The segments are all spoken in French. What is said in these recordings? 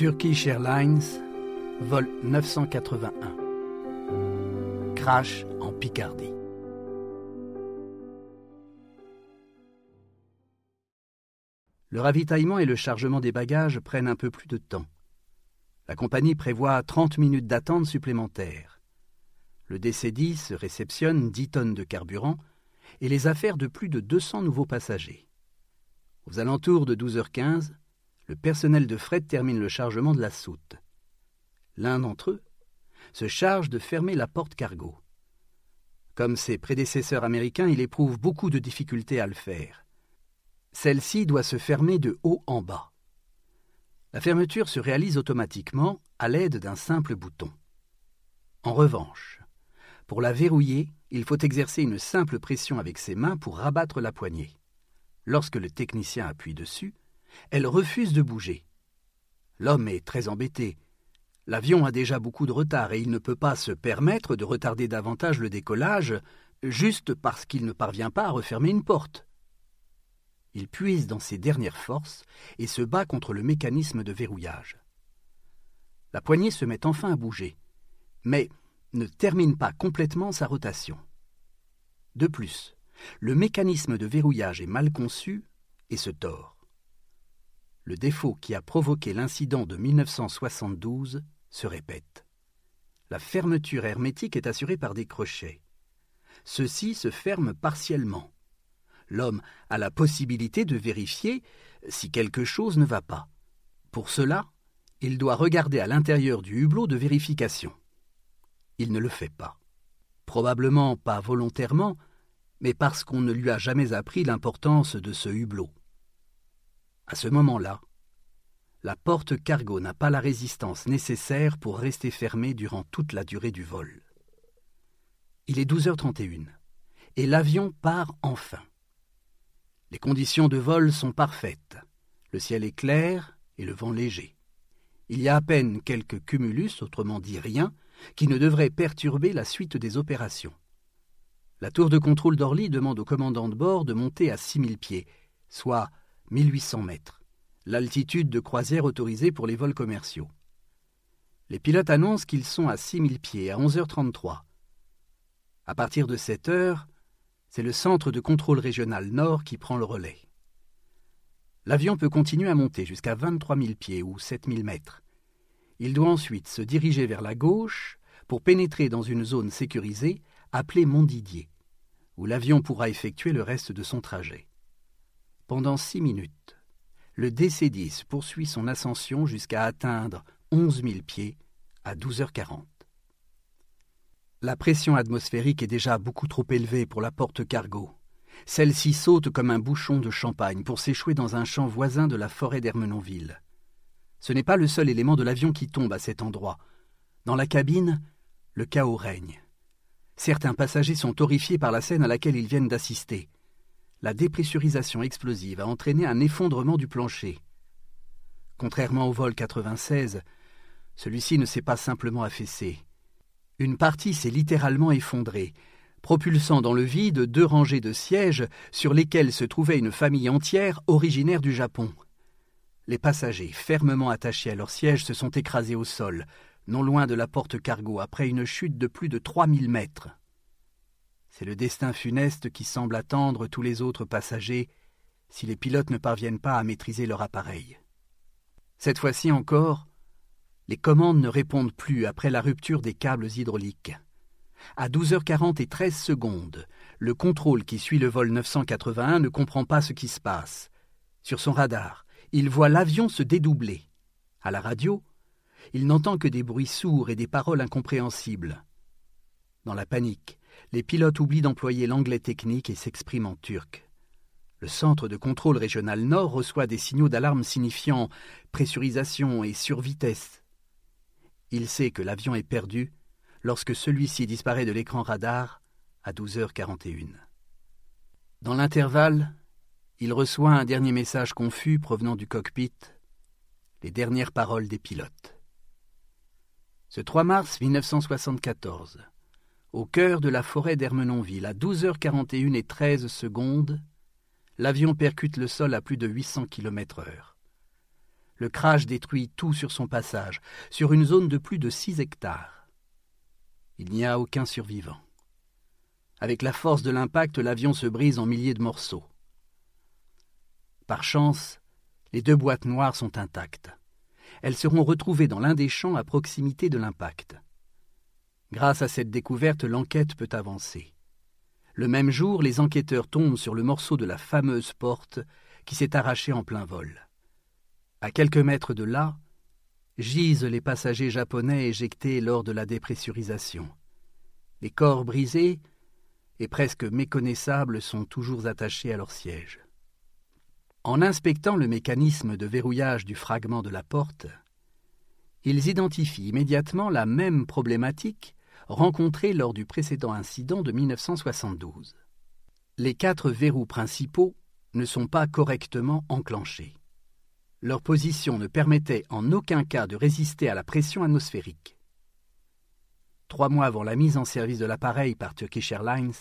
Turkish Airlines, vol 981. Crash en Picardie. Le ravitaillement et le chargement des bagages prennent un peu plus de temps. La compagnie prévoit 30 minutes d'attente supplémentaires. Le DC-10 réceptionne 10 tonnes de carburant et les affaires de plus de 200 nouveaux passagers. Aux alentours de 12h15, le personnel de fret termine le chargement de la soute. L'un d'entre eux se charge de fermer la porte cargo. Comme ses prédécesseurs américains, il éprouve beaucoup de difficultés à le faire. Celle-ci doit se fermer de haut en bas. La fermeture se réalise automatiquement à l'aide d'un simple bouton. En revanche, pour la verrouiller, il faut exercer une simple pression avec ses mains pour rabattre la poignée. Lorsque le technicien appuie dessus, elle refuse de bouger. L'homme est très embêté. L'avion a déjà beaucoup de retard et il ne peut pas se permettre de retarder davantage le décollage juste parce qu'il ne parvient pas à refermer une porte. Il puise dans ses dernières forces et se bat contre le mécanisme de verrouillage. La poignée se met enfin à bouger, mais ne termine pas complètement sa rotation. De plus, le mécanisme de verrouillage est mal conçu et se tord. Le défaut qui a provoqué l'incident de 1972 se répète. La fermeture hermétique est assurée par des crochets. Ceux-ci se ferment partiellement. L'homme a la possibilité de vérifier si quelque chose ne va pas. Pour cela, il doit regarder à l'intérieur du hublot de vérification. Il ne le fait pas. Probablement pas volontairement, mais parce qu'on ne lui a jamais appris l'importance de ce hublot. À ce moment-là, la porte cargo n'a pas la résistance nécessaire pour rester fermée durant toute la durée du vol. Il est 12h31 et l'avion part enfin. Les conditions de vol sont parfaites. Le ciel est clair et le vent léger. Il y a à peine quelques cumulus, autrement dit rien, qui ne devraient perturber la suite des opérations. La tour de contrôle d'Orly demande au commandant de bord de monter à 6000 pieds, soit 1800 mètres, l'altitude de croisière autorisée pour les vols commerciaux. Les pilotes annoncent qu'ils sont à 6000 pieds à 11h33. À partir de cette heure, c'est le centre de contrôle régional nord qui prend le relais. L'avion peut continuer à monter jusqu'à 23 000 pieds ou 7 000 mètres. Il doit ensuite se diriger vers la gauche pour pénétrer dans une zone sécurisée appelée Montdidier, où l'avion pourra effectuer le reste de son trajet. Pendant six minutes, le DC-10 poursuit son ascension jusqu'à atteindre 11 000 pieds à 12h40. La pression atmosphérique est déjà beaucoup trop élevée pour la porte cargo. Celle-ci saute comme un bouchon de champagne pour s'échouer dans un champ voisin de la forêt d'Ermenonville. Ce n'est pas le seul élément de l'avion qui tombe à cet endroit. Dans la cabine, le chaos règne. Certains passagers sont horrifiés par la scène à laquelle ils viennent d'assister la dépressurisation explosive a entraîné un effondrement du plancher. Contrairement au vol 96, celui-ci ne s'est pas simplement affaissé. Une partie s'est littéralement effondrée, propulsant dans le vide deux rangées de sièges sur lesquels se trouvait une famille entière originaire du Japon. Les passagers, fermement attachés à leurs sièges, se sont écrasés au sol, non loin de la porte cargo, après une chute de plus de trois mille mètres. C'est le destin funeste qui semble attendre tous les autres passagers si les pilotes ne parviennent pas à maîtriser leur appareil. Cette fois-ci encore, les commandes ne répondent plus après la rupture des câbles hydrauliques. À 12h40 et 13 secondes, le contrôle qui suit le vol 981 ne comprend pas ce qui se passe. Sur son radar, il voit l'avion se dédoubler. À la radio, il n'entend que des bruits sourds et des paroles incompréhensibles. Dans la panique, les pilotes oublient d'employer l'anglais technique et s'expriment en turc. Le centre de contrôle régional nord reçoit des signaux d'alarme signifiant pressurisation et survitesse. Il sait que l'avion est perdu lorsque celui-ci disparaît de l'écran radar à 12h41. Dans l'intervalle, il reçoit un dernier message confus provenant du cockpit, les dernières paroles des pilotes. Ce 3 mars 1974, au cœur de la forêt d'Ermenonville, à 12h41 et 13 secondes, l'avion percute le sol à plus de 800 km heure. Le crash détruit tout sur son passage, sur une zone de plus de six hectares. Il n'y a aucun survivant. Avec la force de l'impact, l'avion se brise en milliers de morceaux. Par chance, les deux boîtes noires sont intactes. Elles seront retrouvées dans l'un des champs à proximité de l'impact. Grâce à cette découverte, l'enquête peut avancer. Le même jour, les enquêteurs tombent sur le morceau de la fameuse porte qui s'est arrachée en plein vol. À quelques mètres de là, gisent les passagers japonais éjectés lors de la dépressurisation. Les corps brisés et presque méconnaissables sont toujours attachés à leur siège. En inspectant le mécanisme de verrouillage du fragment de la porte, ils identifient immédiatement la même problématique rencontrée lors du précédent incident de 1972. Les quatre verrous principaux ne sont pas correctement enclenchés. Leur position ne permettait en aucun cas de résister à la pression atmosphérique. Trois mois avant la mise en service de l'appareil par Turkish Airlines,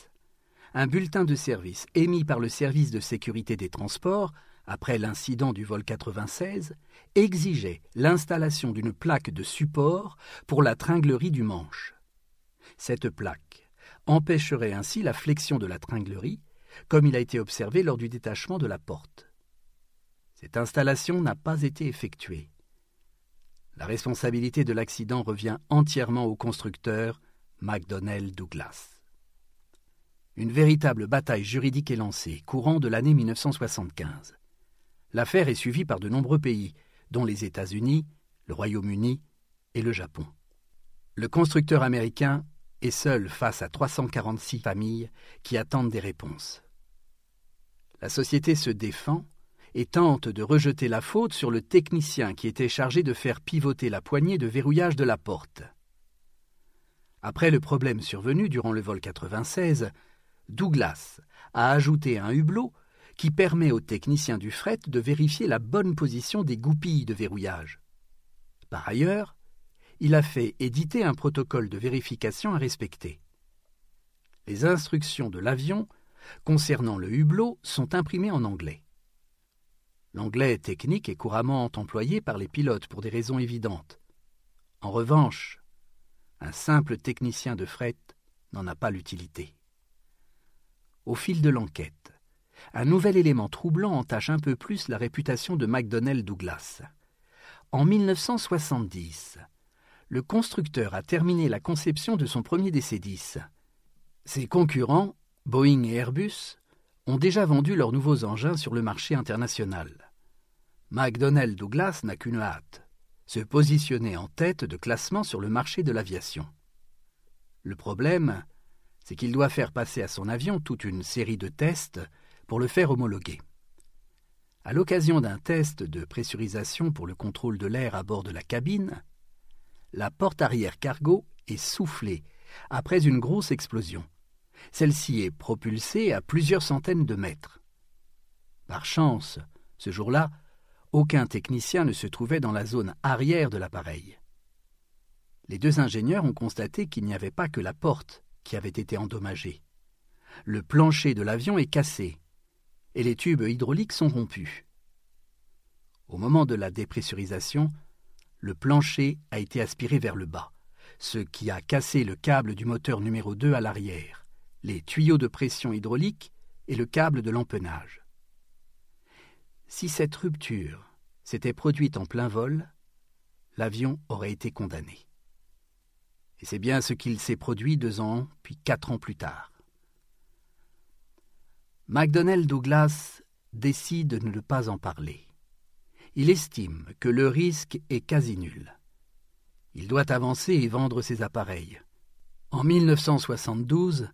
un bulletin de service émis par le service de sécurité des transports après l'incident du vol 96, exigeait l'installation d'une plaque de support pour la tringlerie du manche. Cette plaque empêcherait ainsi la flexion de la tringlerie, comme il a été observé lors du détachement de la porte. Cette installation n'a pas été effectuée. La responsabilité de l'accident revient entièrement au constructeur McDonnell Douglas. Une véritable bataille juridique est lancée, courant de l'année 1975. L'affaire est suivie par de nombreux pays, dont les États-Unis, le Royaume-Uni et le Japon. Le constructeur américain est seul face à 346 familles qui attendent des réponses. La société se défend et tente de rejeter la faute sur le technicien qui était chargé de faire pivoter la poignée de verrouillage de la porte. Après le problème survenu durant le vol 96, Douglas a ajouté un hublot qui permet aux techniciens du fret de vérifier la bonne position des goupilles de verrouillage. Par ailleurs, il a fait éditer un protocole de vérification à respecter. Les instructions de l'avion concernant le hublot sont imprimées en anglais. L'anglais technique est couramment employé par les pilotes pour des raisons évidentes. En revanche, un simple technicien de fret n'en a pas l'utilité. Au fil de l'enquête, un nouvel élément troublant entache un peu plus la réputation de McDonnell Douglas. En 1970, le constructeur a terminé la conception de son premier DC-10. Ses concurrents, Boeing et Airbus, ont déjà vendu leurs nouveaux engins sur le marché international. McDonnell Douglas n'a qu'une hâte se positionner en tête de classement sur le marché de l'aviation. Le problème, c'est qu'il doit faire passer à son avion toute une série de tests pour le faire homologuer. À l'occasion d'un test de pressurisation pour le contrôle de l'air à bord de la cabine, la porte arrière cargo est soufflée après une grosse explosion. Celle-ci est propulsée à plusieurs centaines de mètres. Par chance, ce jour-là, aucun technicien ne se trouvait dans la zone arrière de l'appareil. Les deux ingénieurs ont constaté qu'il n'y avait pas que la porte qui avait été endommagée. Le plancher de l'avion est cassé et les tubes hydrauliques sont rompus. Au moment de la dépressurisation, le plancher a été aspiré vers le bas, ce qui a cassé le câble du moteur numéro 2 à l'arrière, les tuyaux de pression hydraulique et le câble de l'empennage. Si cette rupture s'était produite en plein vol, l'avion aurait été condamné. Et c'est bien ce qu'il s'est produit deux ans, puis quatre ans plus tard. McDonnell Douglas décide de ne pas en parler. Il estime que le risque est quasi nul. Il doit avancer et vendre ses appareils. En 1972,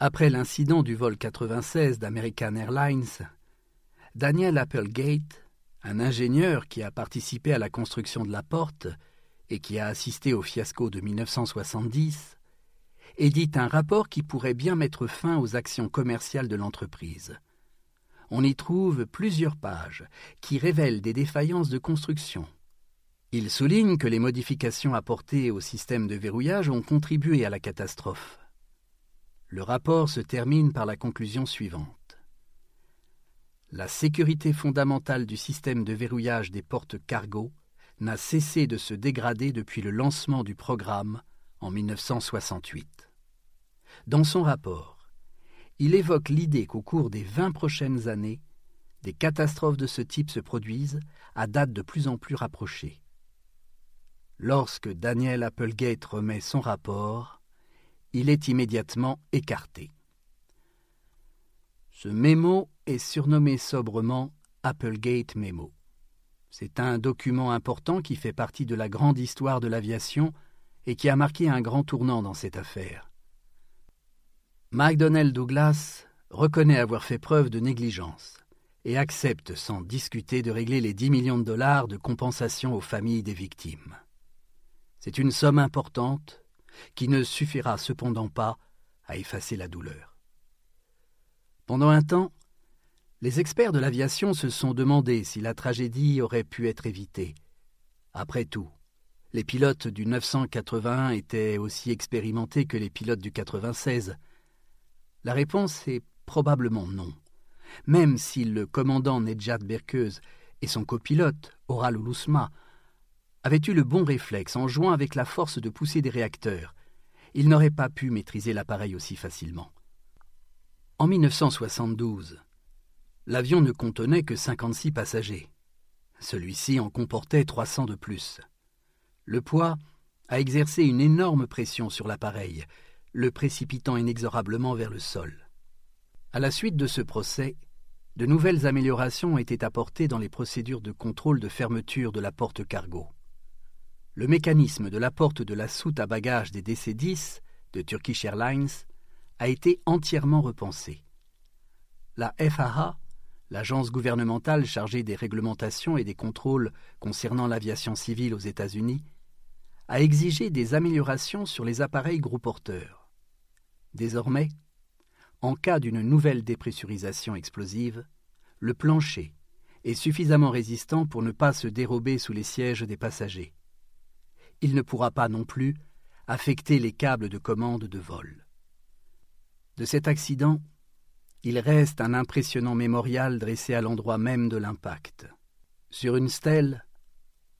après l'incident du vol 96 d'American Airlines, Daniel Applegate, un ingénieur qui a participé à la construction de la porte et qui a assisté au fiasco de 1970, édite un rapport qui pourrait bien mettre fin aux actions commerciales de l'entreprise. On y trouve plusieurs pages qui révèlent des défaillances de construction. Il souligne que les modifications apportées au système de verrouillage ont contribué à la catastrophe. Le rapport se termine par la conclusion suivante. la sécurité fondamentale du système de verrouillage des portes cargo n'a cessé de se dégrader depuis le lancement du programme en 1968. Dans son rapport, il évoque l'idée qu'au cours des vingt prochaines années, des catastrophes de ce type se produisent à date de plus en plus rapprochée. Lorsque Daniel Applegate remet son rapport, il est immédiatement écarté. Ce mémo est surnommé sobrement Applegate Memo. C'est un document important qui fait partie de la grande histoire de l'aviation et qui a marqué un grand tournant dans cette affaire. McDonnell Douglas reconnaît avoir fait preuve de négligence et accepte sans discuter de régler les 10 millions de dollars de compensation aux familles des victimes. C'est une somme importante qui ne suffira cependant pas à effacer la douleur. Pendant un temps, les experts de l'aviation se sont demandé si la tragédie aurait pu être évitée. Après tout, les pilotes du 981 étaient aussi expérimentés que les pilotes du 96. La réponse est probablement non. Même si le commandant Nejat Berkeuse et son copilote, Oral Oulousma, avait eu le bon réflexe en jouant avec la force de pousser des réacteurs, il n'aurait pas pu maîtriser l'appareil aussi facilement. En 1972, l'avion ne contenait que 56 passagers. Celui-ci en comportait 300 de plus. Le poids a exercé une énorme pression sur l'appareil, le précipitant inexorablement vers le sol. À la suite de ce procès, de nouvelles améliorations ont été apportées dans les procédures de contrôle de fermeture de la porte cargo le mécanisme de la porte de la soute à bagages des DC-10 de Turkish Airlines a été entièrement repensé. La FAA, l'agence gouvernementale chargée des réglementations et des contrôles concernant l'aviation civile aux États-Unis, a exigé des améliorations sur les appareils gros porteurs. Désormais, en cas d'une nouvelle dépressurisation explosive, le plancher est suffisamment résistant pour ne pas se dérober sous les sièges des passagers il ne pourra pas non plus affecter les câbles de commande de vol. De cet accident, il reste un impressionnant mémorial dressé à l'endroit même de l'impact. Sur une stèle,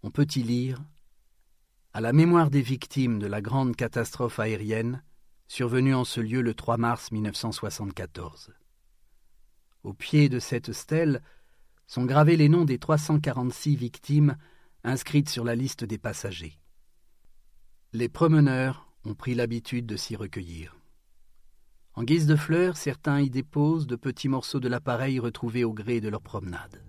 on peut y lire À la mémoire des victimes de la grande catastrophe aérienne survenue en ce lieu le 3 mars 1974. Au pied de cette stèle sont gravés les noms des 346 victimes inscrites sur la liste des passagers. Les promeneurs ont pris l'habitude de s'y recueillir. En guise de fleurs, certains y déposent de petits morceaux de l'appareil retrouvés au gré de leur promenade.